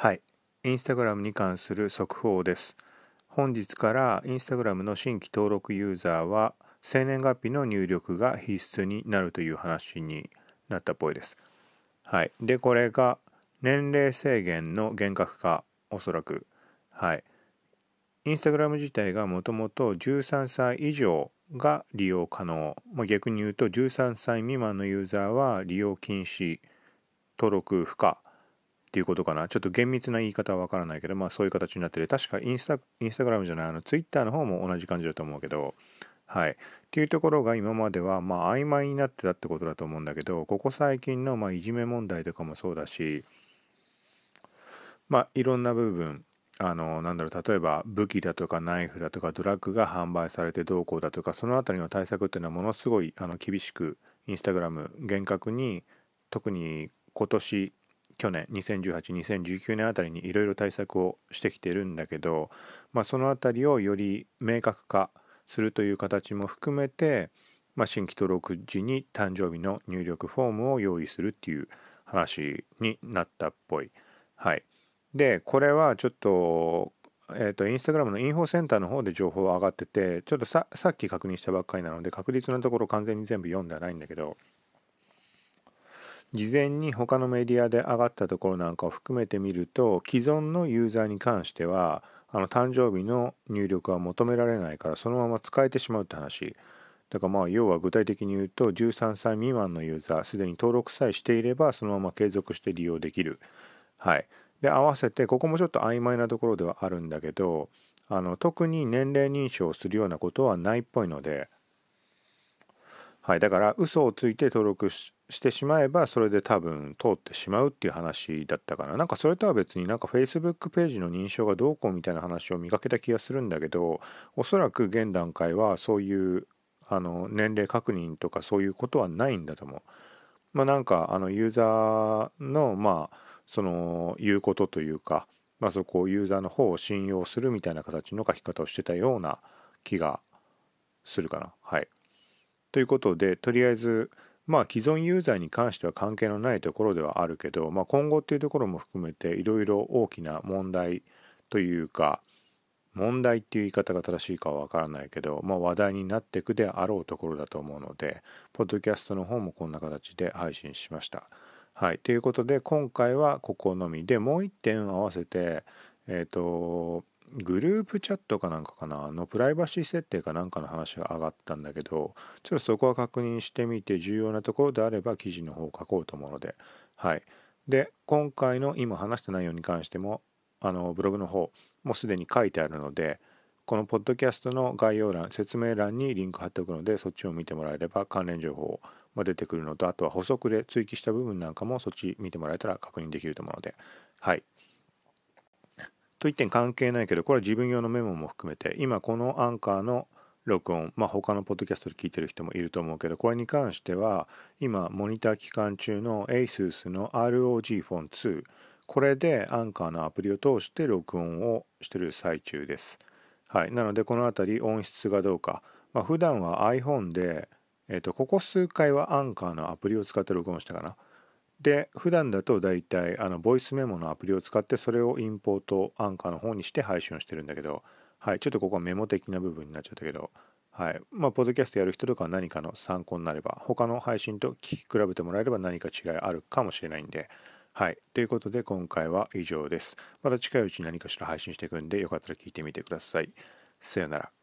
はい、インスタグラムに関する速報です。本日からインスタグラムの新規登録ユーザーは生年月日の入力が必須になるという話になったっぽいです。はい、でこれが年齢制限の厳格化おそらく。はい。インスタグラム自体がもともと13歳以上が利用可能、まあ、逆に言うと13歳未満のユーザーは利用禁止登録不可。っていうことかな。ちょっと厳密な言い方はわからないけど、まあそういう形になってて、確かインスタ、インスタグラムじゃない、あのツイッターの方も同じ感じだと思うけど、はい。っていうところが今までは、まあ曖昧になってたってことだと思うんだけど、ここ最近の、まあ、いじめ問題とかもそうだし、まあいろんな部分、あのなんだろう例えば武器だとかナイフだとかドラッグが販売されてどうこうだとかその辺りの対策っていうのはものすごいあの厳しくインスタグラム厳格に特に今年去年20182019年あたりにいろいろ対策をしてきてるんだけど、まあ、そのあたりをより明確化するという形も含めて、まあ、新規登録時に誕生日の入力フォームを用意するっていう話になったっぽい。はい、でこれはちょっとえーと、インスタグラムのインフォセンターの方で情報上がっててちょっとさっき確認したばっかりなので確実なところ完全に全部読んではないんだけど事前に他のメディアで上がったところなんかを含めてみると既存のユーザーに関してはあの誕生日の入力は求められないからそのまま使えてしまうって話。だからまあ要は具体的に言うと13歳未満のユーザーすでに登録さえしていればそのまま継続して利用できる。はい。で合わせてここもちょっと曖昧なところではあるんだけどあの特に年齢認証をするようなことはないっぽいので。はい、だから嘘をついて登録ししてしまえばそれで多分通ってしまうっていう話だったかな。なんかそれとは別になんか Facebook ページの認証がどうこうみたいな話を見かけた気がするんだけどおそらく現段階はそういうあの年齢確認とかそういうことはないんだと思う。まあなんかあのユーザーのまあその言うことというか、まあ、そこをユーザーの方を信用するみたいな形の書き方をしてたような気がするかな。はい。ということでとりあえずまあ既存ユーザーに関しては関係のないところではあるけど、まあ、今後っていうところも含めていろいろ大きな問題というか問題っていう言い方が正しいかはわからないけど、まあ、話題になっていくであろうところだと思うのでポッドキャストの方もこんな形で配信しました。はい、ということで今回はここのみでもう一点合わせてえっ、ー、とグループチャットかなんかかな？のプライバシー設定かなんかの話が上がったんだけどちょっとそこは確認してみて重要なところであれば記事の方を書こうと思うので。はい。で今回の今話した内容に関してもあのブログの方もうすでに書いてあるのでこのポッドキャストの概要欄説明欄にリンク貼っておくのでそっちを見てもらえれば関連情報も出てくるのとあとは補足で追記した部分なんかもそっち見てもらえたら確認できると思うので。はい。と一点関係ないけどこれは自分用のメモも含めて今このアンカーの録音まあ他のポッドキャストで聞いてる人もいると思うけどこれに関しては今モニター期間中の ASUS の ROG フォン2これでアンカーのアプリを通して録音をしてる最中です。はい、なのでこの辺り音質がどうか、まあ、普段は iPhone で、えー、とここ数回はアンカーのアプリを使って録音したかな。で普段だと大体あのボイスメモのアプリを使ってそれをインポートアンカーの方にして配信をしてるんだけど、はい、ちょっとここはメモ的な部分になっちゃったけど、はい、まあ、ポッドキャストやる人とかは何かの参考になれば、他の配信と聞き比べてもらえれば何か違いあるかもしれないんで、はい。ということで今回は以上です。また近いうちに何かしら配信していくんで、よかったら聞いてみてください。さよなら。